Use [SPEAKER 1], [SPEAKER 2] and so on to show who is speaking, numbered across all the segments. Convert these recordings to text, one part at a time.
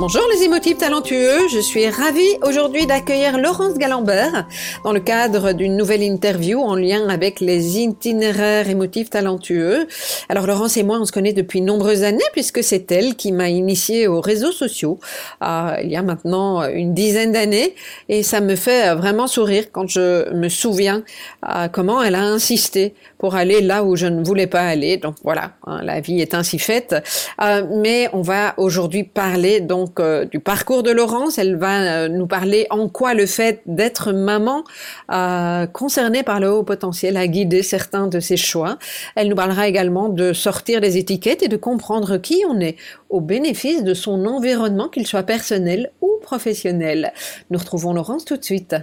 [SPEAKER 1] Bonjour les émotifs talentueux, je suis ravie aujourd'hui d'accueillir Laurence Galambert dans le cadre d'une nouvelle interview en lien avec les itinéraires émotifs talentueux. Alors Laurence et moi on se connaît depuis nombreuses années puisque c'est elle qui m'a initiée aux réseaux sociaux euh, il y a maintenant une dizaine d'années et ça me fait vraiment sourire quand je me souviens euh, comment elle a insisté pour aller là où je ne voulais pas aller. Donc voilà, hein, la vie est ainsi faite. Euh, mais on va aujourd'hui parler donc euh, du parcours de Laurence. Elle va euh, nous parler en quoi le fait d'être maman euh, concernée par le haut potentiel a guidé certains de ses choix. Elle nous parlera également de sortir des étiquettes et de comprendre qui on est au bénéfice de son environnement, qu'il soit personnel ou professionnel. Nous retrouvons Laurence tout de suite.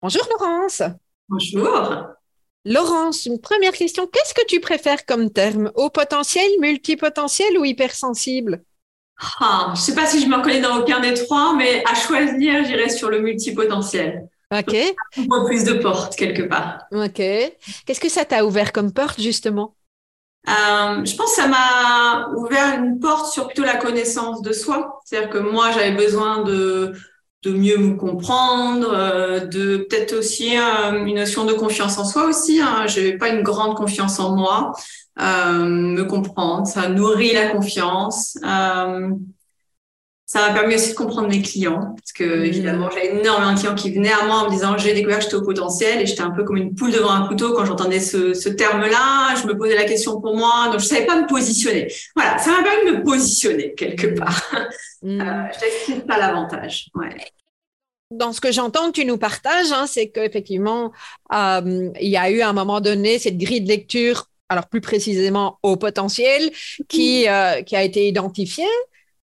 [SPEAKER 1] Bonjour Laurence.
[SPEAKER 2] Bonjour.
[SPEAKER 1] Laurence, une première question. Qu'est-ce que tu préfères comme terme? Haut potentiel, multipotentiel ou hypersensible?
[SPEAKER 2] Ah, je ne sais pas si je me reconnais dans aucun des trois, mais à choisir, j'irai sur le multipotentiel.
[SPEAKER 1] Ok.
[SPEAKER 2] Pour plus de portes quelque part.
[SPEAKER 1] Ok. Qu'est-ce que ça t'a ouvert comme porte justement?
[SPEAKER 2] Euh, Je pense que ça m'a ouvert une porte sur plutôt la connaissance de soi. C'est-à-dire que moi, j'avais besoin de de mieux me comprendre, euh, de peut-être aussi euh, une notion de confiance en soi aussi. Hein. Je n'avais pas une grande confiance en moi. Euh, me comprendre, ça nourrit la confiance. Euh, ça m'a permis aussi de comprendre mes clients, parce que mmh. évidemment, j'avais énormément de clients qui venaient à moi en me disant j'ai découvert que j'étais au potentiel et j'étais un peu comme une poule devant un couteau quand j'entendais ce, ce terme-là. Je me posais la question pour moi, donc je savais pas me positionner. Voilà, ça m'a permis de me positionner quelque mmh. part. Mmh. Euh, je t'explique pas l'avantage. Ouais
[SPEAKER 1] dans ce que j'entends que tu nous partages, hein, c'est qu'effectivement, euh, il y a eu à un moment donné cette grille de lecture alors plus précisément au potentiel, qui, euh, qui a été identifié.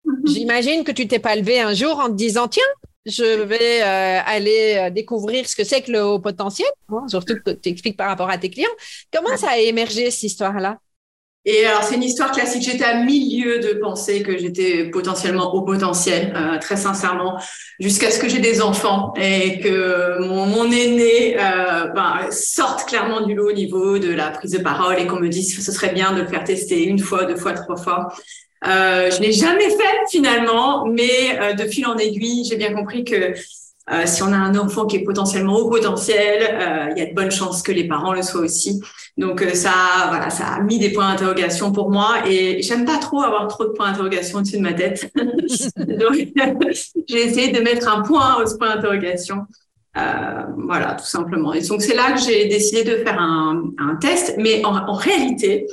[SPEAKER 1] Mhm. J'imagine que tu t'es pas levé un jour en te disant, tiens, je vais euh, aller euh, découvrir ce que c'est que le haut potentiel, surtout que tu expliques par rapport à tes clients. Comment ça a émergé, cette histoire-là?
[SPEAKER 2] Et alors, c'est une histoire classique. J'étais à milieu de penser que j'étais potentiellement au potentiel, euh, très sincèrement, jusqu'à ce que j'ai des enfants et que mon, mon aîné euh, ben, sorte clairement du lot au niveau de la prise de parole et qu'on me dise que ce serait bien de le faire tester une fois, deux fois, trois fois. Euh, je l'ai jamais fait finalement, mais euh, de fil en aiguille, j'ai bien compris que euh, si on a un enfant qui est potentiellement au potentiel, euh, il y a de bonnes chances que les parents le soient aussi. Donc euh, ça, voilà, ça a mis des points d'interrogation pour moi et j'aime pas trop avoir trop de points d'interrogation au-dessus de ma tête. Donc j'ai essayé de mettre un point au point d'interrogation. voilà, tout simplement. Et donc c'est là que j'ai décidé de faire un, un test, mais en, en réalité,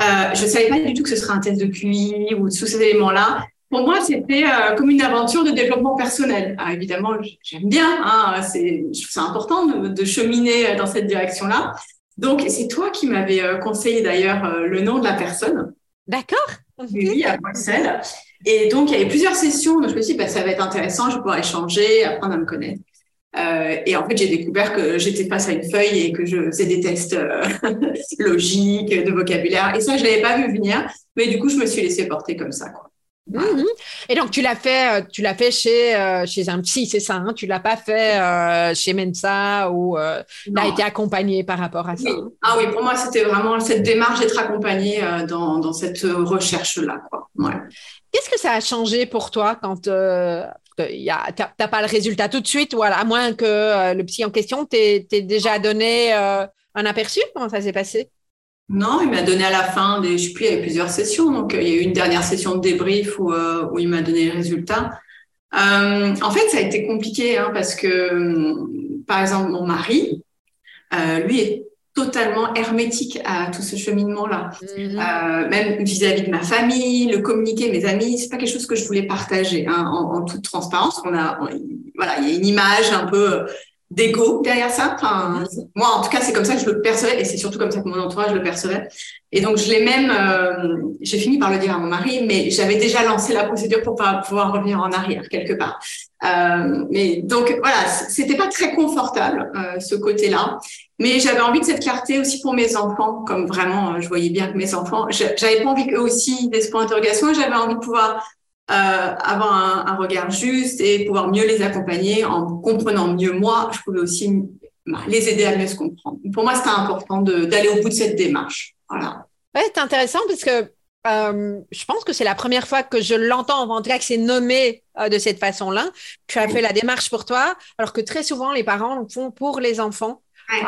[SPEAKER 2] euh, je savais pas du tout que ce serait un test de QI ou tous ces éléments-là pour moi, c'était euh, comme une aventure de développement personnel. Ah, évidemment, j'aime bien, hein, c'est, c'est important de, de, cheminer dans cette direction-là. Donc, c'est toi qui m'avais euh, conseillé d'ailleurs euh, le nom de la personne.
[SPEAKER 1] D'accord.
[SPEAKER 2] Oui, à Bruxelles. Et donc, il y avait plusieurs sessions. Donc, je me suis dit, bah, ça va être intéressant, je vais pouvoir échanger, apprendre à me connaître. Euh, et en fait, j'ai découvert que j'étais face à une feuille et que je faisais des tests euh, logiques, de vocabulaire. Et ça, je l'avais pas vu venir. Mais du coup, je me suis laissée porter comme ça. Quoi.
[SPEAKER 1] Mhm. Et donc tu l'as fait, euh, tu l'as fait chez euh, chez un psy, c'est ça hein? Tu l'as pas fait euh, chez Mensa ou euh, tu as été accompagné par rapport à ça?
[SPEAKER 2] Ah oui, pour moi c'était vraiment cette démarche d'être accompagné dans, dans cette recherche là. Ouais.
[SPEAKER 1] Qu'est-ce que ça a changé pour toi quand tu n'as pas le résultat tout de suite, à moins que le psy en question t'ait déjà donné un aperçu? Comment ça s'est passé?
[SPEAKER 2] Non, il m'a donné à la fin des, je plus, il y avait plusieurs sessions. Donc, euh, il y a eu une dernière session de débrief où, euh, où il m'a donné les résultats. Euh, en fait, ça a été compliqué hein, parce que, par exemple, mon mari, euh, lui est totalement hermétique à tout ce cheminement-là. Mhm. Euh, même vis-à-vis de ma famille, le communiquer, mes amis, c'est pas quelque chose que je voulais partager hein, en, en, toute transparence. On a, voilà, il y a une image un peu d'ego derrière ça. Enfin, moi, en tout cas, c'est comme ça que je le percevais, et c'est surtout comme ça que mon entourage le percevait. Et donc, je l'ai même, euh, j'ai fini par le dire à mon mari, mais j'avais déjà lancé la procédure pour pas pouvoir revenir en arrière quelque part. Euh, mais donc voilà, c'était pas très confortable euh, ce côté-là, mais j'avais envie de cette clarté aussi pour mes enfants, comme vraiment, euh, je voyais bien que mes enfants, j'avais pas envie qu'eux aussi des points d'interrogation, j'avais envie de pouvoir euh, avoir un, un, regard juste et pouvoir mieux les accompagner en comprenant mieux moi. Je pouvais aussi bah, les aider à mieux se comprendre. Pour moi, c'était important d'aller au bout de cette démarche. Voilà.
[SPEAKER 1] Ouais, c'est intéressant parce que euh, je pense que c'est la première fois que je l'entends, en tout cas que c'est nommé euh, de cette façon-là. Tu as fait la démarche pour toi, alors que très souvent les parents le font pour les enfants.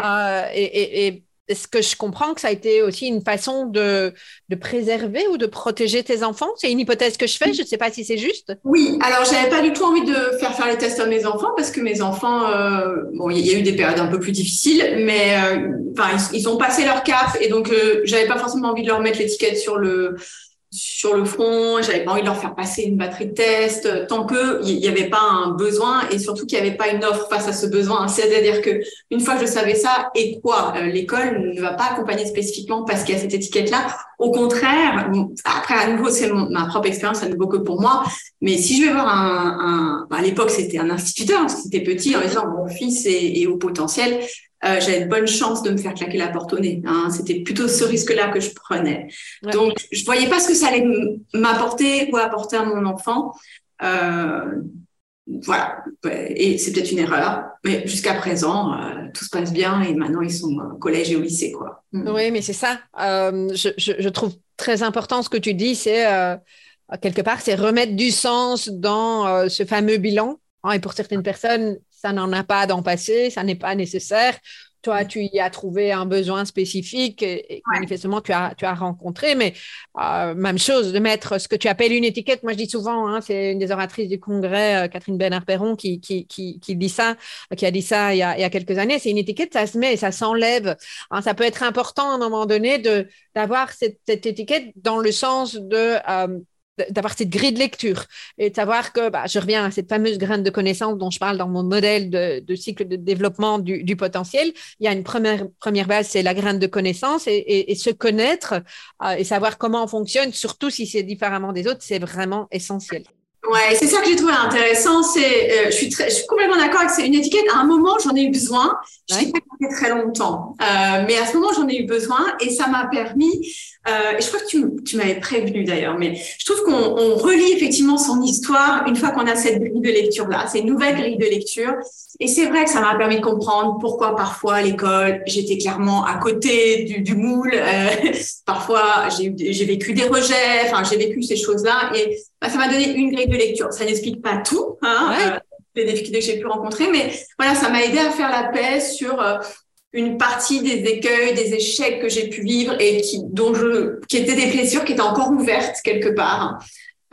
[SPEAKER 1] Euh, et, et, et est-ce que je comprends que ça a été aussi une façon de, préserver ou de protéger tes enfants? C'est une hypothèse que je fais, je ne sais pas si c'est juste.
[SPEAKER 2] Oui, alors j'avais pas du tout envie de faire faire les tests à mes enfants parce que mes enfants, euh, bon, il y a eu des périodes un peu plus difficiles, mais euh, ils, ont passé leur cap et donc euh, j'avais pas forcément envie de leur mettre l'étiquette sur le sur le front, j'avais pas envie de leur faire passer une batterie de test euh, tant que il n'y avait pas un besoin et surtout qu'il n'y avait pas une offre face à ce besoin. C'est-à-dire que une fois que je savais ça, et quoi, euh, l'école ne va pas accompagner spécifiquement parce qu'il y a cette étiquette-là. Au contraire, après à nouveau c'est ma propre expérience, à nouveau que pour moi. Mais si je vais voir un, un à l'époque c'était un instituteur, c'était petit, en disant mon fils est au potentiel, euh, j'avais de bonnes chances de me faire claquer la porte au nez. Hein. C'était plutôt ce risque-là que je prenais. Donc, je voyais pas ce que ça allait m'apporter ou apporter à mon enfant. Euh, voilà. Et c'est peut-être une erreur, mais jusqu'à présent, euh, tout se passe bien et maintenant ils sont au collège et au lycée, quoi.
[SPEAKER 1] Mm. Oui, mais c'est ça. Euh, je, je, je, trouve très important ce que tu dis, c'est quelque part, c'est remettre du sens dans ce fameux bilan. Hein, et pour certaines personnes, ça n'en a pas d'en passer, ça n'est pas nécessaire. Toi, tu y as trouvé un besoin spécifique et, manifestement, tu as, tu as rencontré, mais euh, même chose, de mettre ce que tu appelles une étiquette. Moi, je dis souvent, hein, c'est une des oratrices du congrès, euh, Catherine Bénard-Perron, qui, qui, qui, qui, dit ça, qui a dit ça il y a, il y a quelques années. C'est une étiquette, ça se met et ça s'enlève. Hein, ça peut être important à un moment donné de d'avoir cette, cette, étiquette dans le sens de euh, d'avoir cette grille de lecture et de savoir que bah, je reviens à cette fameuse graine de connaissance dont je parle dans mon modèle de, de cycle de développement du, du, potentiel. Il y a une première, première base, c'est la graine de connaissance et, et, et se connaître euh, et savoir comment on fonctionne, surtout si c'est différemment des autres, c'est vraiment essentiel.
[SPEAKER 2] Ouais, c'est ça que j'ai trouvé intéressant. C'est, euh, je suis très, je suis complètement d'accord avec c'est une étiquette. À un moment, j'en ai eu besoin. Je ouais. pas très longtemps, euh, mais à ce moment, j'en ai eu besoin et ça m'a permis. Euh, et je crois que tu, tu m'avais prévenu d'ailleurs, mais je trouve qu'on on relit effectivement son histoire une fois qu'on a cette grille de lecture là, c'est une nouvelle grille de lecture. Et c'est vrai que ça m'a permis de comprendre pourquoi parfois à l'école j'étais clairement à côté du, du moule. Euh, parfois j'ai, vécu des rejets. Enfin, j'ai vécu ces choses là et bah, ça m'a donné une grille de lecture. Ça n'explique pas tout, hein, ouais. euh, les difficultés que j'ai pu rencontrer, mais voilà, ça m'a aidé à faire la paix sur euh, une partie des écueils, des échecs que j'ai pu vivre et qui, dont je, qui étaient des blessures qui étaient encore ouvertes quelque part.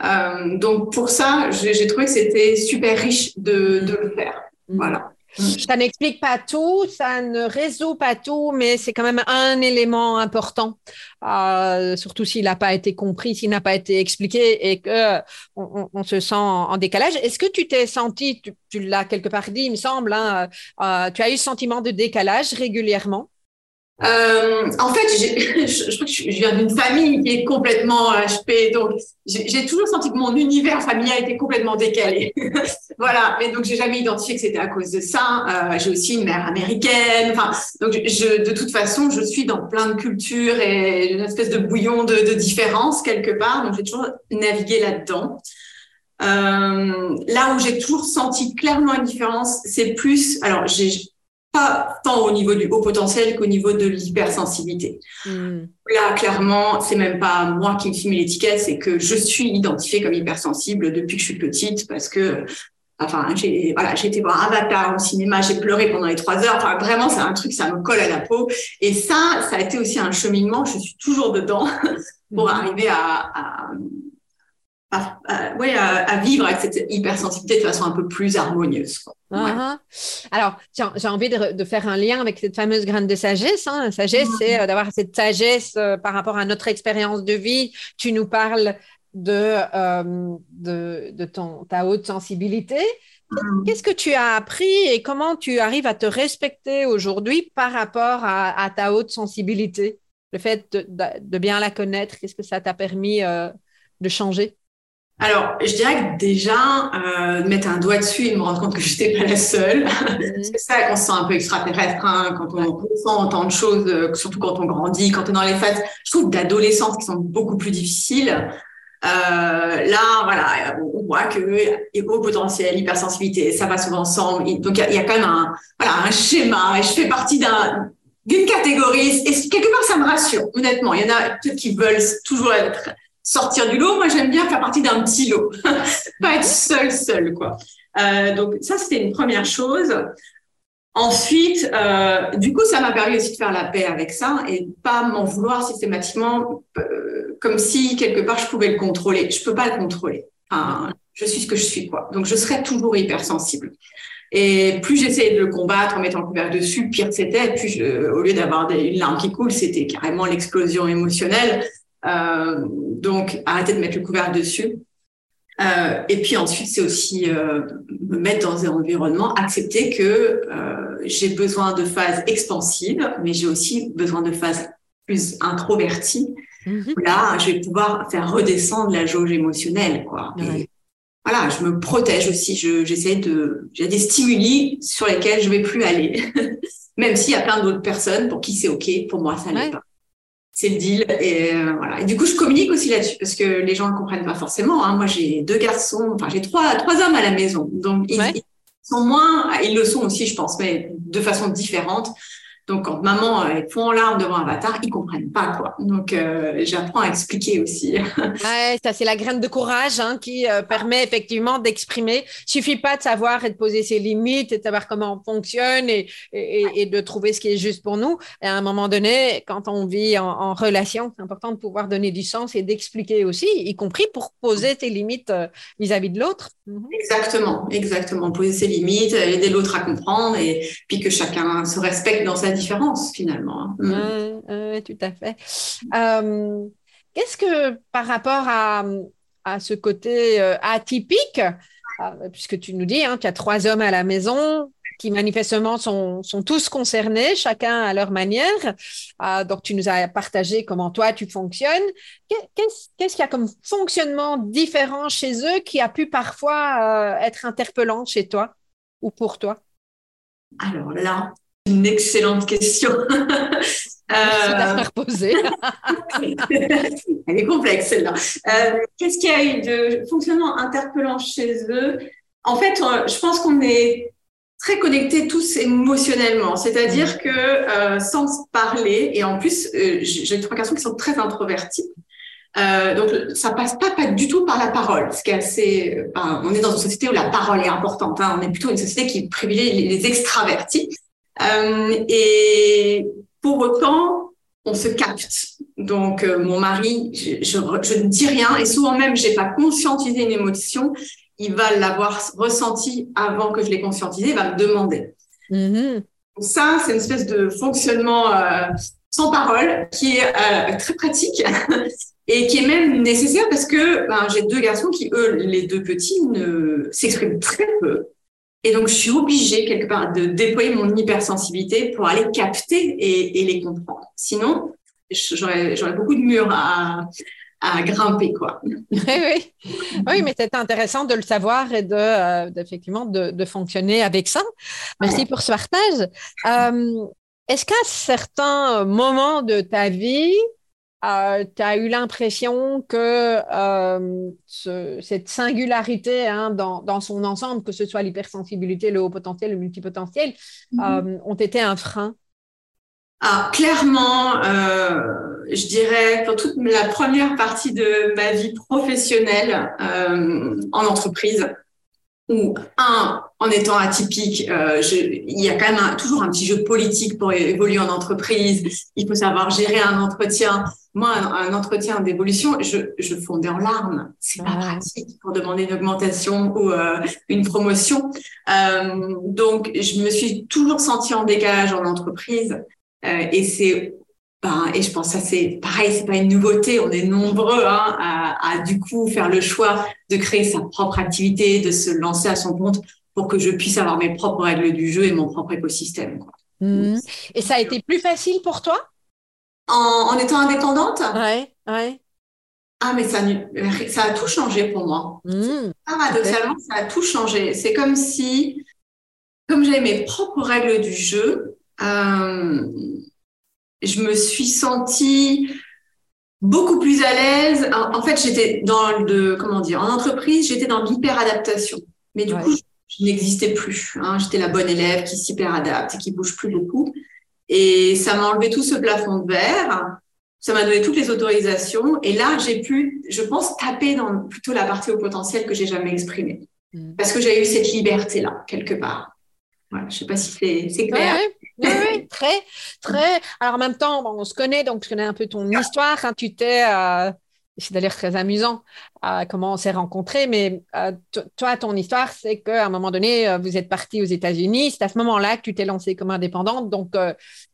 [SPEAKER 2] Euh, donc pour ça, j'ai trouvé que c'était super riche de, de le faire. Mmh. Voilà.
[SPEAKER 1] Ça n'explique pas tout, ça ne résout pas tout, mais c'est quand même un élément important, euh, surtout s'il n'a pas été compris, s'il n'a pas été expliqué et que on, se sent en, décalage. Est-ce que tu t'es senti, tu, tu l'as quelque part dit, il me semble, hein, euh, tu as eu ce sentiment de décalage régulièrement?
[SPEAKER 2] Euh, en fait, je, crois que je, viens d'une famille qui est complètement HP, donc j'ai toujours senti que mon univers familial était complètement décalé. voilà, mais donc j'ai jamais identifié que c'était à cause de ça. Euh, j'ai aussi une mère américaine. Enfin, donc je, de toute façon, je suis dans plein de cultures et une espèce de bouillon de, de différence quelque part. Donc j'ai toujours navigué là-dedans. Euh, là où j'ai toujours senti clairement une différence, c'est plus. Alors j'ai pas tant au niveau du haut potentiel qu'au niveau de l'hypersensibilité. Mmh. Là, clairement, c'est même pas moi qui me suis mis l'étiquette, c'est que je suis identifiée comme hypersensible depuis que je suis petite parce que, enfin, j'ai, voilà, j'ai été voir Avatar au cinéma, j'ai pleuré pendant les trois heures. Enfin, vraiment, c'est un truc, ça me colle à la peau. Et ça, ça a été aussi un cheminement. Je suis toujours dedans pour mmh. arriver à, à à, vivre avec cette hypersensibilité de façon un peu plus harmonieuse.
[SPEAKER 1] Uh-huh. Alors, j'ai envie de, faire un lien avec cette fameuse graine de sagesse. Hein. La sagesse, c'est euh, d'avoir cette sagesse euh, par rapport à notre expérience de vie. Tu nous parles de, euh, de, ton, ta haute sensibilité. Mm-hmm. Qu'est-ce que tu as appris et comment tu arrives à te respecter aujourd'hui par rapport à, ta haute sensibilité? Le fait de, bien la connaître, qu'est-ce que ça t'a permis de changer?
[SPEAKER 2] Alors, je dirais que déjà, euh, mettre un doigt dessus et me rendre compte que je n'étais pas la seule, mhm. c'est ça qu'on se sent un peu extraterrestre hein, quand on ressent tant de choses, euh, surtout quand on grandit, quand on est dans les phases, je trouve, d'adolescence qui sont beaucoup plus difficiles. Euh, là, voilà, on voit que haut potentiel, hypersensibilité, ça va souvent ensemble. Donc, il y, a quand même un, voilà, un schéma et je fais partie d'un, d'une catégorie et quelque part, ça me rassure, honnêtement. Il y en a peut-être qui veulent toujours être sortir du lot. Moi, j'aime bien faire partie d'un petit lot, pas être seul, seul, quoi. Euh, donc ça, c'était une première chose. Ensuite, euh, du coup, ça m'a permis aussi de faire la paix avec ça et pas m'en vouloir systématiquement, euh, comme si quelque part je pouvais le contrôler. Je peux pas le contrôler. Enfin, je suis ce que je suis, quoi. Donc, je serai toujours hypersensible. Et plus j'essayais de le combattre en mettant le couvert dessus, pire c'était. Puis, au lieu d'avoir une larme qui coule, c'était carrément l'explosion émotionnelle. Euh, donc, arrêter de mettre le couvert dessus. Euh, et puis ensuite, c'est aussi euh, me mettre dans un environnement, accepter que j'ai besoin de phases expansives, mais j'ai aussi besoin de phases plus introverties. Mhm. Là, je vais pouvoir faire redescendre la jauge émotionnelle, quoi. voilà, je me protège aussi. J'essaie de, j'ai des stimuli sur lesquels je vais plus aller, même s'il y a plein d'autres personnes pour qui c'est ok. Pour moi, ça n'est pas c'est le deal. Et euh, voilà. Et du coup, je communique aussi là-dessus parce que les gens ne comprennent pas forcément. Hein. Moi, j'ai deux garçons, enfin, j'ai trois, trois hommes à la maison. Donc, ils, ils, sont moins, ils le sont aussi, je pense, mais de façon différente. Donc, quand maman euh, fond en larmes devant Avatar, ils comprennent pas quoi. Donc, euh, j'apprends à expliquer aussi.
[SPEAKER 1] ouais, ça c'est la graine de courage hein, qui euh, permet effectivement d'exprimer. Suffit pas de savoir et de poser ses limites et de savoir comment on fonctionne et, et, et, de trouver ce qui est juste pour nous. Et à un moment donné, quand on vit en, en relation, c'est important de pouvoir donner du sens et d'expliquer aussi, y compris pour poser tes limites vis-à-vis de l'autre.
[SPEAKER 2] Mhm. Exactement, exactement. Poser ses limites, aider l'autre à comprendre et puis que chacun se respecte dans sa différence finalement.
[SPEAKER 1] Hein. mm. tout à fait. Euh, qu'est-ce que par rapport à, à ce côté euh, atypique, euh, puisque tu nous dis, hein, tu as trois hommes à la maison qui manifestement sont, sont tous concernés, chacun à leur manière. donc, tu nous as partagé comment toi, tu fonctionnes. Qu'est-ce qu'il y a comme fonctionnement différent chez eux qui a pu parfois être interpellant chez toi ou pour toi?
[SPEAKER 2] Alors là, une excellente question.
[SPEAKER 1] euh... poser.
[SPEAKER 2] Elle est complexe celle-là. Euh, qu'est-ce qu'il y a eu de fonctionnement interpellant chez eux? En fait, euh, je pense qu'on est très connectés tous émotionnellement, c'est-à-dire que euh, sans se parler, et en plus, j'ai trois garçons qui sont très introvertis. Donc ça passe pas, pas du tout par la parole, ce qui est assez. on est dans une société où la parole est importante. Hein. On est plutôt une société qui privilégie les extravertis. Euh, et pour autant, on se capte. Donc, euh, mon mari, je, je, ne dis rien et souvent même, j'ai pas conscientisé une émotion. Il va l'avoir ressenti avant que je l'ai conscientisé, il va me demander. Mm-hmm. Ça, c'est une espèce de fonctionnement euh, sans parole qui est euh, très pratique et qui est même nécessaire parce que ben, j'ai deux garçons qui, eux, les deux petits, ne s'expriment très peu. Et donc, je suis obligée, quelque part, de déployer mon hypersensibilité pour aller capter et, les comprendre. Sinon, j'aurais beaucoup de murs à, à grimper, quoi.
[SPEAKER 1] oui, oui. oui, mais c'est intéressant de le savoir et de, euh, effectivement de, de, fonctionner avec ça. Merci pour ce partage. Euh, Est-ce qu'à certains moments de ta vie, euh, tu as eu l'impression que euh, cette singularité hein, dans, dans, son ensemble, que ce soit l'hypersensibilité, le haut potentiel, le multipotentiel, mhm. euh, ont été un frein?
[SPEAKER 2] Ah, Clairement, euh, je dirais pour toute la première partie de ma vie professionnelle en entreprise, où, un, en étant atypique, euh, je, il y a quand même toujours un petit jeu politique pour évoluer en entreprise. Il faut savoir gérer un entretien. Moi, un, entretien d'évolution, je, je, fondais en larmes. C'est pas pratique pour demander une augmentation ou euh, une promotion. Euh, donc, je me suis toujours sentie en décalage en entreprise. Euh, et c'est ben, et je pense que ça c'est pareil, c'est pas une nouveauté. On est nombreux hein, à, à, du coup faire le choix de créer sa propre activité, de se lancer à son compte pour que je puisse avoir mes propres règles du jeu et mon propre écosystème. Quoi.
[SPEAKER 1] Mmh. Et ça a été plus facile pour toi?
[SPEAKER 2] En, en, étant indépendante?
[SPEAKER 1] Ouais, ouais.
[SPEAKER 2] Ah, mais ça, ça a tout changé pour moi. Mmh. Paradoxalement, ça a tout changé. C'est comme si, comme j'avais mes propres règles du jeu, euh, je me suis sentie beaucoup plus à l'aise. En, fait, j'étais dans le, comment dire, en entreprise, j'étais dans l'hyper-adaptation. Mais du coup, je, n'existais plus. Hein. J'étais la bonne élève qui s'hyper-adapte et qui bouge plus beaucoup. Et ça m'a enlevé tout ce plafond de verre. Ça m'a donné toutes les autorisations. Et là, j'ai pu, je pense, taper dans plutôt la partie au potentiel que j'ai jamais exprimée. Mmh. Parce que j'ai eu cette liberté-là, quelque part. Voilà, je sais pas si c'est clair.
[SPEAKER 1] Oui, oui, très, très. Alors en même temps, on se connaît, donc je connais un peu ton histoire. Quand tu t'es, euh, c'est d'ailleurs très amusant euh, comment on s'est rencontrés, mais euh, toi, ton histoire, c'est qu'à un moment donné, vous êtes parti aux États-Unis. C'est à ce moment-là que tu t'es lancée comme indépendante. Donc,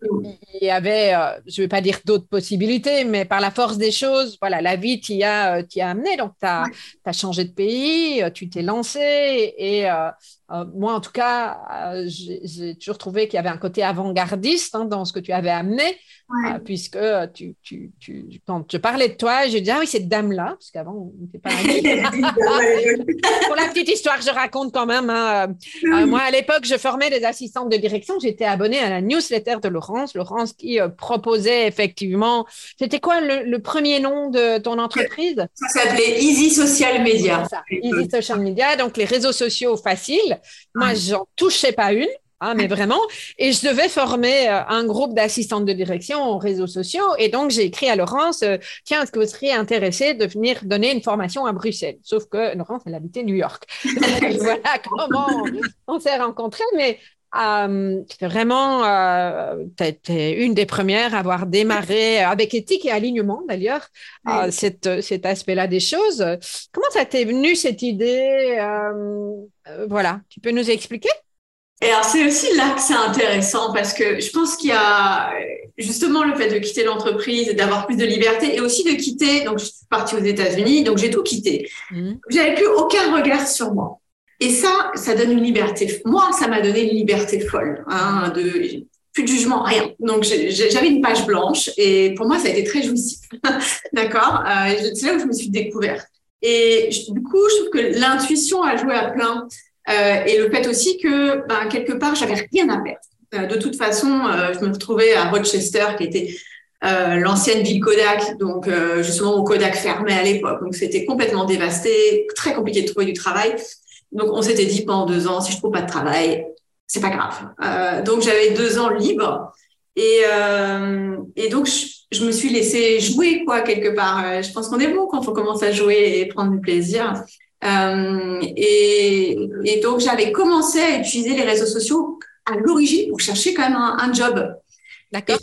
[SPEAKER 1] il y avait, je ne vais pas dire d'autres possibilités, mais par la force des choses, voilà, la vie t'y a, a amené. Donc, tu as, as, changé de pays, tu t'es lancé et euh, moi, en tout cas, euh, j'ai toujours trouvé qu'il y avait un côté avant-gardiste hein, dans ce que tu avais amené, euh, puisque tu, tu, tu, quand je parlais de toi, je disais, ah oui, cette dame-là, parce qu'avant, on n'était pas Pour la petite histoire, je raconte quand même. Hein, moi, à l'époque, je formais des assistantes de direction. J'étais abonnée à la newsletter de Laurence. Laurence qui proposait effectivement. C'était quoi le, premier nom de ton entreprise?
[SPEAKER 2] Ça s'appelait Easy Social Media.
[SPEAKER 1] Easy Social Media, donc les réseaux sociaux faciles. Moi, ah. j'en touchais pas une. Hein, mais vraiment. Et je devais former euh, un groupe d'assistantes de direction aux réseaux sociaux. Et donc, j'ai écrit à Laurence, euh, tiens, est-ce que vous seriez intéressé de venir donner une formation à Bruxelles? Sauf que Laurence, elle habitait New York. voilà comment on, s'est rencontrés. Mais euh, vraiment, euh, tu été une des premières à avoir démarré avec éthique et alignement, d'ailleurs, cet aspect-là des choses. Comment ça t'est venu cette idée euh, voilà, tu peux nous expliquer?
[SPEAKER 2] Et alors, c'est aussi là que c'est intéressant parce que je pense qu'il y a justement le fait de quitter l'entreprise et d'avoir plus de liberté et aussi de quitter. Donc, je suis partie aux États-Unis, donc j'ai tout quitté. Mmh. J'avais plus aucun regard sur moi. Et ça, ça donne une liberté. Moi, ça m'a donné une liberté folle, hein, de plus de jugement, rien. Donc, j'avais une page blanche et pour moi, ça a été très jouissif. D'accord euh, C'est là où je me suis découverte. Et du coup, je trouve que l'intuition a joué à plein. Euh, et le fait aussi que, ben, quelque part, j'avais rien à perdre. Euh, de toute façon, je me retrouvais à Rochester, qui était l'ancienne ville Kodak, donc justement où Kodak fermait à l'époque. Donc c'était complètement dévasté, très compliqué de trouver du travail. Donc on s'était dit pendant deux ans, si je trouve pas de travail, c'est pas grave. donc j'avais deux ans libres. Et, et donc je, je me suis laissée jouer, quoi, quelque part. Euh, je pense qu'on est bon quand on commence à jouer et prendre du plaisir. Euh, et, et, donc, j'avais commencé à utiliser les réseaux sociaux à l'origine pour chercher quand même un, un job.
[SPEAKER 1] D'accord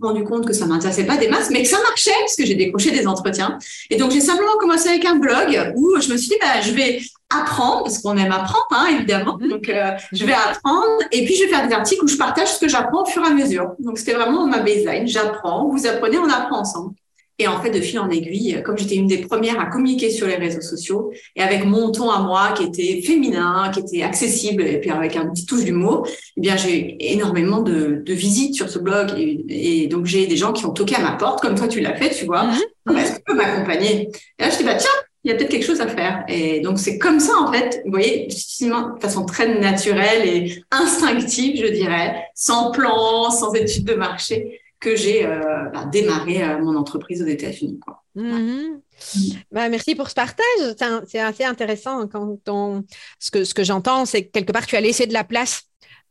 [SPEAKER 2] rendu compte que ça m'intéressait pas des masses, mais que ça marchait parce que j'ai décroché des entretiens. Et donc j'ai simplement commencé avec un blog où je me suis dit bah je vais apprendre parce qu'on aime apprendre hein, évidemment. Mhm. Donc euh, je vais apprendre et puis je vais faire des articles où je partage ce que j'apprends au fur et à mesure. Donc c'était vraiment ma baseline. J'apprends, vous apprenez, on apprend ensemble. Et en fait, de fil en aiguille, comme j'étais une des premières à communiquer sur les réseaux sociaux, et avec mon ton à moi qui était féminin, qui était accessible, et puis avec un petit touche d'humour, eh bien, j'ai eu énormément de, de, visites sur ce blog. Et, donc, j'ai des gens qui ont toqué à ma porte, comme toi, tu l'as fait, tu vois. Mm-hmm. Est-ce que tu peux m'accompagner? Et là, je dis, bah, tiens, il y a peut-être quelque chose à faire. Et donc, c'est comme ça, en fait, vous voyez, de façon très naturelle et instinctive, je dirais, sans plan, sans étude de marché, que j'ai euh, bah, démarré euh, mon entreprise aux États-Unis.
[SPEAKER 1] Mm-hmm. Bah, merci pour ce partage. C'est assez intéressant quand on... ce que, ce que j'entends, c'est que quelque part, tu as laissé de la place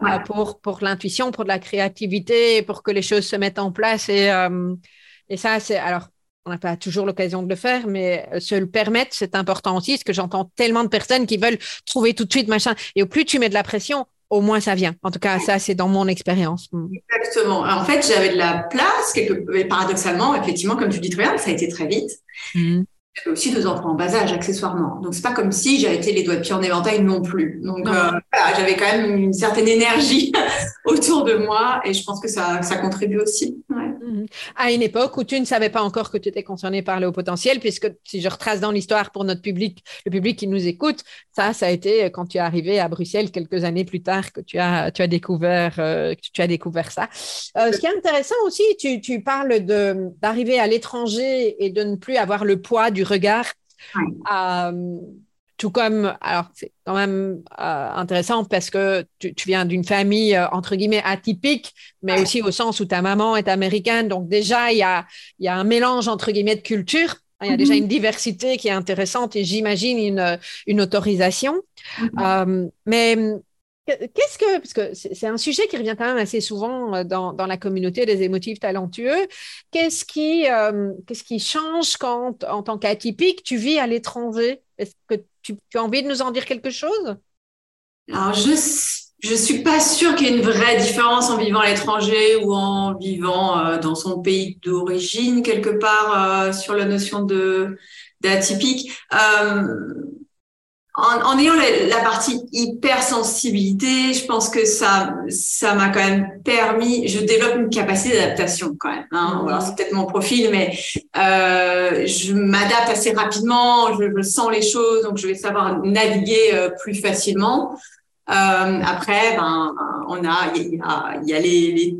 [SPEAKER 1] euh, pour, pour l'intuition, pour de la créativité, pour que les choses se mettent en place. Et, et ça, c'est alors. On n'a pas toujours l'occasion de le faire, mais se le permettre, c'est important aussi, parce que j'entends tellement de personnes qui veulent trouver tout de suite machin. Et au plus tu mets de la pression, au moins ça vient. En tout cas, ça, c'est dans mon expérience.
[SPEAKER 2] Mm. Exactement. En fait, j'avais de la place, quelque... paradoxalement, effectivement, comme tu dis très bien, ça a été très vite. Mm. J'avais aussi deux enfants en bas âge, accessoirement. Donc, c'est pas comme si j'avais été les doigts de pied en éventail non plus. Donc, euh, voilà, j'avais quand même une certaine énergie autour de moi et je pense que ça, ça contribue aussi. Ouais.
[SPEAKER 1] À une époque où tu ne savais pas encore que tu étais concerné par le haut potentiel, puisque si je retrace dans l'histoire pour notre public, le public qui nous écoute, ça, ça a été quand tu es arrivé à Bruxelles quelques années plus tard que tu as, tu as, découvert, euh, tu as découvert ça. Euh, ce qui est intéressant aussi, tu, tu parles d'arriver à l'étranger et de ne plus avoir le poids du regard. Euh, tout comme, alors c'est quand même euh, intéressant parce que tu, viens d'une famille euh, entre guillemets atypique, mais aussi au sens où ta maman est américaine. Donc déjà, il y a, y a un mélange entre guillemets de culture. Il y a déjà mhm. une diversité qui est intéressante et j'imagine une, une autorisation. Mhm. Euh, mais Qu'est-ce que, parce que c'est un sujet qui revient quand même assez souvent dans, dans la communauté des émotifs talentueux, qu'est-ce qui, qu'est-ce qui change quand, en tant qu'atypique, tu vis à l'étranger? Est-ce que tu, as envie de nous en dire quelque chose?
[SPEAKER 2] Alors, je je suis pas sûre qu'il y ait une vraie différence en vivant à l'étranger ou en vivant euh, dans son pays d'origine quelque part euh, sur la notion de d'atypique. Euh, en, ayant la, partie hypersensibilité, je pense que ça, ça m'a quand même permis. Je développe une capacité d'adaptation quand même. Hein. Mmh. c'est peut-être mon profil, mais euh, je m'adapte assez rapidement. Je, je, sens les choses, donc je vais savoir naviguer euh, plus facilement. Euh, après, ben, on a, il y a, y a les, les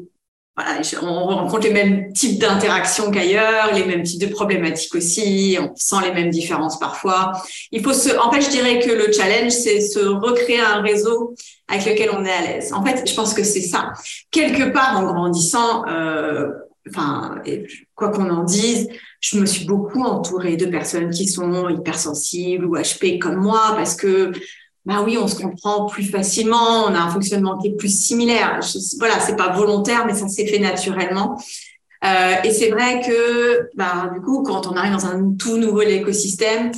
[SPEAKER 2] on rencontre les mêmes types d'interactions qu'ailleurs, les mêmes types de problématiques aussi, on sent les mêmes différences parfois. Il faut se, en fait, je dirais que le challenge, c'est se recréer un réseau avec lequel on est à l'aise. En fait, je pense que c'est ça. Quelque part, en grandissant, euh, enfin, quoi qu'on en dise, je me suis beaucoup entourée de personnes qui sont hypersensibles ou HP comme moi parce que bah oui, on se comprend plus facilement, on a un fonctionnement qui est plus similaire. voilà, c'est pas volontaire, mais ça s'est fait naturellement. Euh, et c'est vrai que, bah, du coup, quand on arrive dans un tout nouveau écosystème,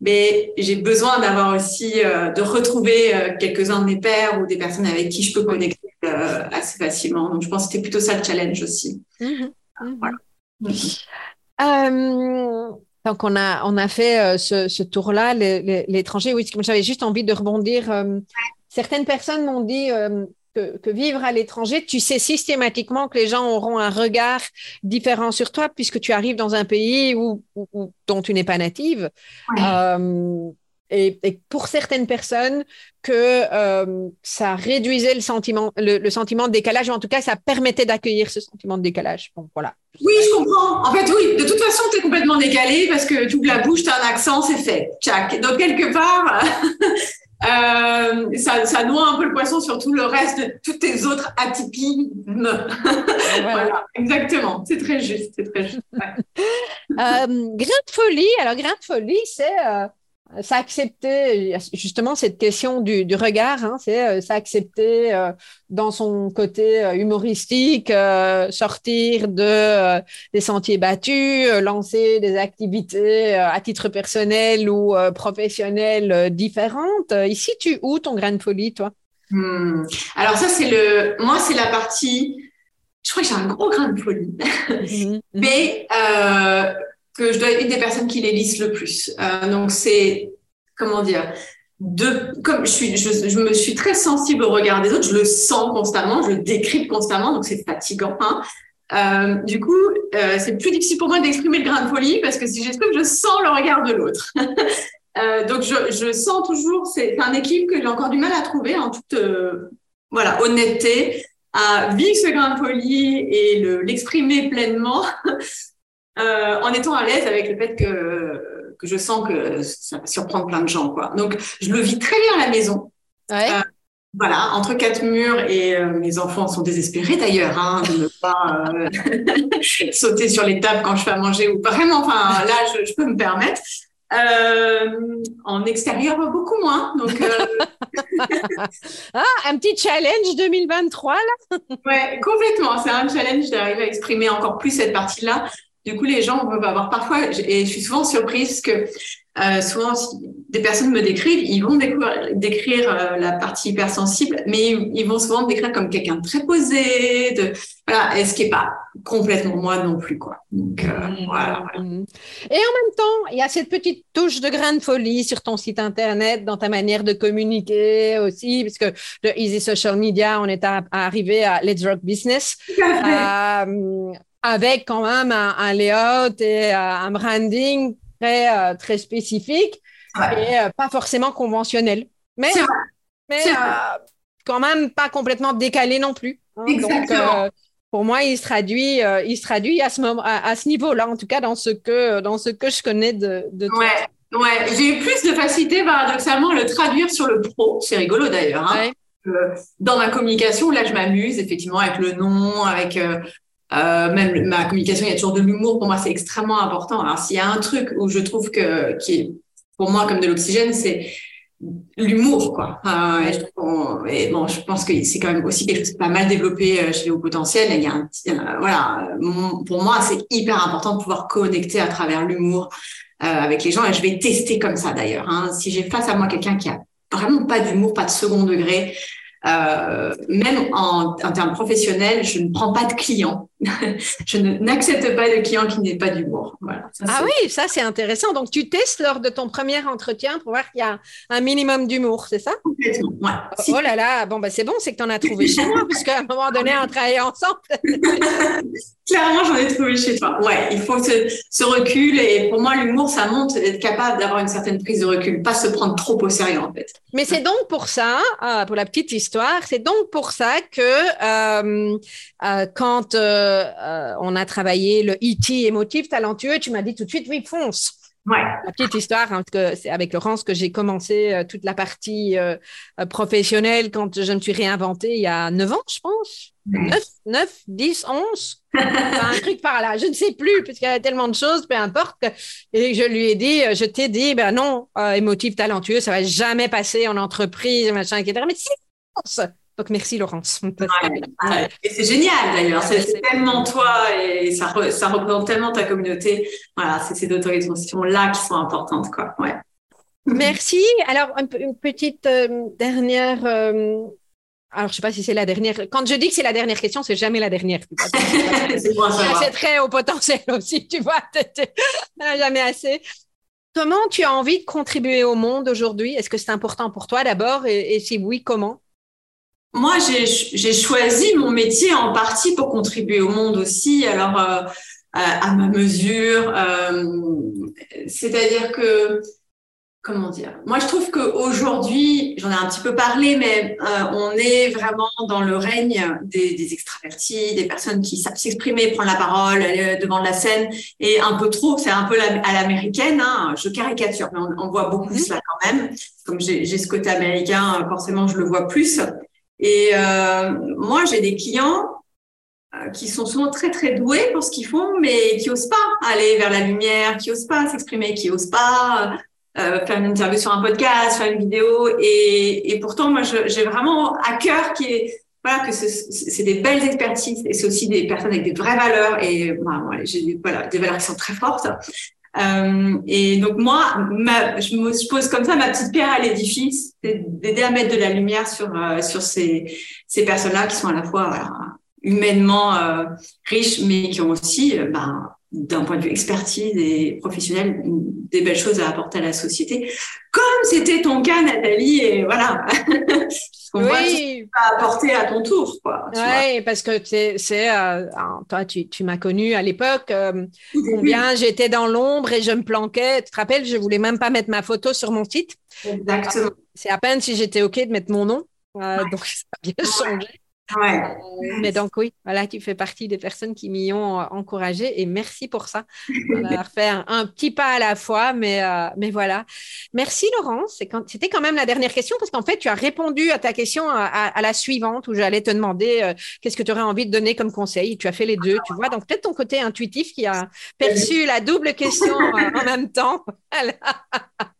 [SPEAKER 2] mais j'ai besoin d'avoir aussi, euh, de retrouver euh, quelques-uns de mes pairs ou des personnes avec qui je peux connecter assez facilement. Donc, je pense que c'était plutôt ça le challenge aussi. Mmh mmh voilà.
[SPEAKER 1] Donc, on a, on a fait euh, ce, tour-là, l'étranger. Oui, j'avais juste envie de rebondir. Euh, certaines personnes m'ont dit euh, que, vivre à l'étranger, tu sais systématiquement que les gens auront un regard différent sur toi puisque tu arrives dans un pays où, dont tu n'es pas native. Et, pour certaines personnes, que ça réduisait le sentiment, le, sentiment de décalage, ou en tout cas, ça permettait d'accueillir ce sentiment de décalage. Bon, voilà.
[SPEAKER 2] Oui, je comprends. En fait, oui, de toute façon, tu es complètement décalé parce que tu ouvres la bouche, tu as un accent, c'est fait. Tchac. Donc, quelque part, euh, ça, ça, noie un peu le poisson sur tout le reste de toutes tes autres atypies. voilà. exactement. C'est très juste. C'est très juste.
[SPEAKER 1] euh, grain de folie. Alors, grain de folie, c'est. Euh, ça accepter justement cette question du, du regard, hein, c'est euh, ça accepter euh, dans son côté euh, humoristique, sortir de des sentiers battus, lancer des activités à titre personnel ou professionnel différentes. Ici, tu où ton grain de folie, toi?
[SPEAKER 2] Hmm. Alors ça, c'est le, moi, c'est la partie. Je crois que j'ai un gros grain de folie, mhm. mais que je dois être une des personnes qui les lisent le plus. Euh, donc c'est comment dire de comme je suis je, me suis très sensible au regard des autres, je le sens constamment, je le décrypte constamment, donc c'est fatigant. Hein. Euh, du coup, euh, c'est plus difficile pour moi d'exprimer le grain de folie parce que si j'exprime, je sens le regard de l'autre. donc je, je, sens toujours, c'est un équilibre que j'ai encore du mal à trouver en toute voilà honnêteté, à vivre ce grain de folie et l'exprimer pleinement. Euh, en étant à l'aise avec le fait que, que je sens que ça va surprendre plein de gens. Quoi. Donc, je le vis très bien à la maison. Ouais. Euh, voilà, entre quatre murs et euh, mes enfants sont désespérés d'ailleurs hein, de ne pas sauter sur les tables quand je fais à manger ou vraiment. Enfin, là, je, je peux me permettre. en extérieur, beaucoup moins. Donc,
[SPEAKER 1] ah, un petit challenge 2023 là.
[SPEAKER 2] ouais, complètement. C'est un challenge d'arriver à exprimer encore plus cette partie-là. Du coup, les gens peuvent avoir parfois, et je suis souvent surprise que euh, souvent, des personnes me décrivent, ils vont décrire, euh, la partie hypersensible, mais ils, vont souvent me décrire comme quelqu'un de très posé, de voilà, et ce qui est pas complètement moi non plus, quoi. Donc euh, mmh. voilà, mmh.
[SPEAKER 1] Et en même temps, il y a cette petite touche de grain de folie sur ton site internet, dans ta manière de communiquer aussi, parce que de Easy Social Media, on est arrivé à Let's Rock Business. Avec quand même un, un layout et un branding très, euh, très spécifique et euh, pas forcément conventionnel. Mais, mais euh, quand même pas complètement décalé non plus.
[SPEAKER 2] Hein. Exactement.
[SPEAKER 1] pour moi, il se traduit, il se traduit à ce moment, à, ce niveau-là, en tout cas dans ce que, dans ce que je connais de, de
[SPEAKER 2] toi. Ouais, ouais. j'ai eu plus de facilité paradoxalement à le traduire sur le pro. C'est rigolo d'ailleurs. Hein. dans ma communication, là, je m'amuse effectivement avec le nom, avec euh, même ma communication, il y a toujours de l'humour. Pour moi, c'est extrêmement important. Alors, s'il y a un truc où je trouve que qui est pour moi comme de l'oxygène, c'est l'humour, quoi. Euh, et, bon, je pense que c'est quand même aussi quelque chose qui pas mal développé euh, chez les hauts potentiels. il y a un, voilà, pour moi, c'est hyper important de pouvoir connecter à travers l'humour euh, avec les gens. Et je vais tester comme ça d'ailleurs. Hein. Si j'ai face à moi quelqu'un qui a vraiment pas d'humour, pas de second degré, euh, même en, en, termes professionnels, je ne prends pas de clients. je n'accepte pas de clients qui n'aient pas d'humour. Voilà,
[SPEAKER 1] ah oui, ça c'est intéressant. Donc tu testes lors de ton premier entretien pour voir qu'il y a un minimum d'humour, c'est ça?
[SPEAKER 2] Complètement,
[SPEAKER 1] ouais. Oh, là là, bon bah c'est bon, c'est que tu en as trouvé chez moi, puisqu'à un moment donné, on travaillait ensemble.
[SPEAKER 2] Clairement, j'en ai trouvé chez toi. Ouais, il faut ce, ce recul et pour moi, l'humour, ça montre être capable d'avoir une certaine prise de recul, pas se prendre trop au sérieux en fait.
[SPEAKER 1] Mais c'est donc pour ça, euh, pour la petite histoire, c'est donc pour ça que euh, euh, quand euh, on a travaillé le E.T. émotif talentueux, tu m'as dit tout de suite, oui, fonce.
[SPEAKER 2] Ouais.
[SPEAKER 1] La petite histoire, hein, que c'est avec Laurence que j'ai commencé euh, toute la partie euh, professionnelle quand je me suis réinventée il y a 9 ans, je pense. 9, 9, 10, 11. un truc par là, je ne sais plus, parce qu'il y a tellement de choses, peu importe. et je lui ai dit, je t'ai dit, ben non, émotif talentueux, ça va jamais passer en entreprise, machin, etc. Mais si, donc, merci Laurence.
[SPEAKER 2] Et c'est génial d'ailleurs, c'est tellement toi et ça, ça, représente tellement ta communauté. Voilà, c'est ces autorisations-là qui sont importantes. Quoi. Ouais.
[SPEAKER 1] Merci. Alors, une petite euh, dernière. Euh, alors, je sais pas si c'est la dernière. Quand je dis que c'est la dernière question, c'est jamais la dernière. c'est très haut potentiel aussi, tu vois. jamais assez. Comment tu as envie de contribuer au monde aujourd'hui? Est-ce que c'est important pour toi d'abord? Et si oui, comment?
[SPEAKER 2] Moi, j'ai choisi mon métier en partie pour contribuer au monde aussi, alors euh, à, ma mesure. Euh, c'est-à-dire que, comment dire? Moi, je trouve qu'aujourd'hui, j'en ai un petit peu parlé, mais euh, on est vraiment dans le règne des, des extravertis, des personnes qui savent s'exprimer, prendre la parole devant la scène, et un peu trop, c'est un peu à l'américaine. Hein, je caricature, mais on, on voit beaucoup mm-hmm. cela quand même. Comme j'ai ce côté américain, forcément, je le vois plus. Et euh, moi, j'ai des clients euh, qui sont souvent très très doués pour ce qu'ils font, mais qui osent pas aller vers la lumière, qui osent pas s'exprimer, qui osent pas euh, faire une interview sur un podcast, faire une vidéo. Et, pourtant, moi, j'ai vraiment à cœur qui est voilà que c'est des belles expertises et c'est aussi des personnes avec des vraies valeurs et bah, j'ai voilà, des valeurs qui sont très fortes. Euh, et donc moi, ma, je me pose comme ça ma petite pierre à l'édifice, d'aider à mettre de la lumière sur euh, sur ces ces personnes-là qui sont à la fois humainement euh, riches, mais qui ont aussi, ben, d'un point de vue expertise et professionnel, des belles choses à apporter à la société, comme c'était ton cas, Nathalie. Et voilà. oui. à apporter à ton tour.
[SPEAKER 1] Oui, parce que c'est, euh, toi, tu, tu m'as connu à l'époque, euh, combien j'étais dans l'ombre et je me planquais. Tu te rappelles, je voulais même pas mettre ma photo sur mon site.
[SPEAKER 2] Exactement.
[SPEAKER 1] C'est à peine si j'étais OK de mettre mon nom. Euh, donc, ça a bien changé.
[SPEAKER 2] Ouais.
[SPEAKER 1] Euh, mais donc oui, voilà, tu fais partie des personnes qui m'y ont euh, encouragé et merci pour ça. On va faire un, petit pas à la fois, mais, euh, mais voilà. Merci Laurence. C'était quand même la dernière question parce qu'en fait, tu as répondu à ta question à, la suivante où j'allais te demander qu'est-ce que tu aurais envie de donner comme conseil. Tu as fait les deux, tu vois. Donc peut-être ton côté intuitif qui a perçu la double question en même temps.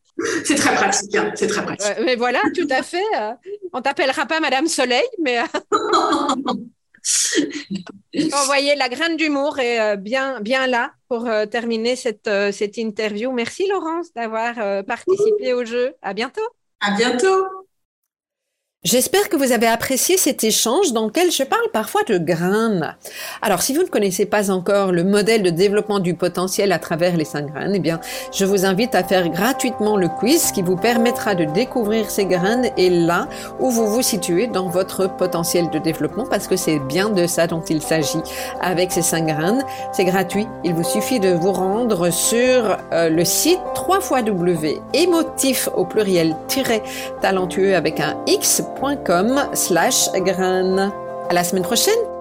[SPEAKER 2] C'est très pratique, hein. c'est très pratique.
[SPEAKER 1] mais voilà, tout à fait. On t'appellera pas Madame Soleil, mais. Envoyez la graine d'humour est euh, bien, bien là pour euh, terminer cette, euh, cette interview. Merci Laurence d'avoir participé au jeu. À bientôt.
[SPEAKER 2] À bientôt.
[SPEAKER 1] J'espère que vous avez apprécié cet échange dans lequel je parle parfois de graines. Alors, si vous ne connaissez pas encore le modèle de développement du potentiel à travers les cinq graines, eh bien, je vous invite à faire gratuitement le quiz qui vous permettra de découvrir ces graines et là où vous vous situez dans votre potentiel de développement parce que c'est bien de ça dont il s'agit avec ces cinq graines. C'est gratuit. Il vous suffit de vous rendre sur euh, le site 3 W émotif au pluriel talentueux avec un X slash graines. À la semaine prochaine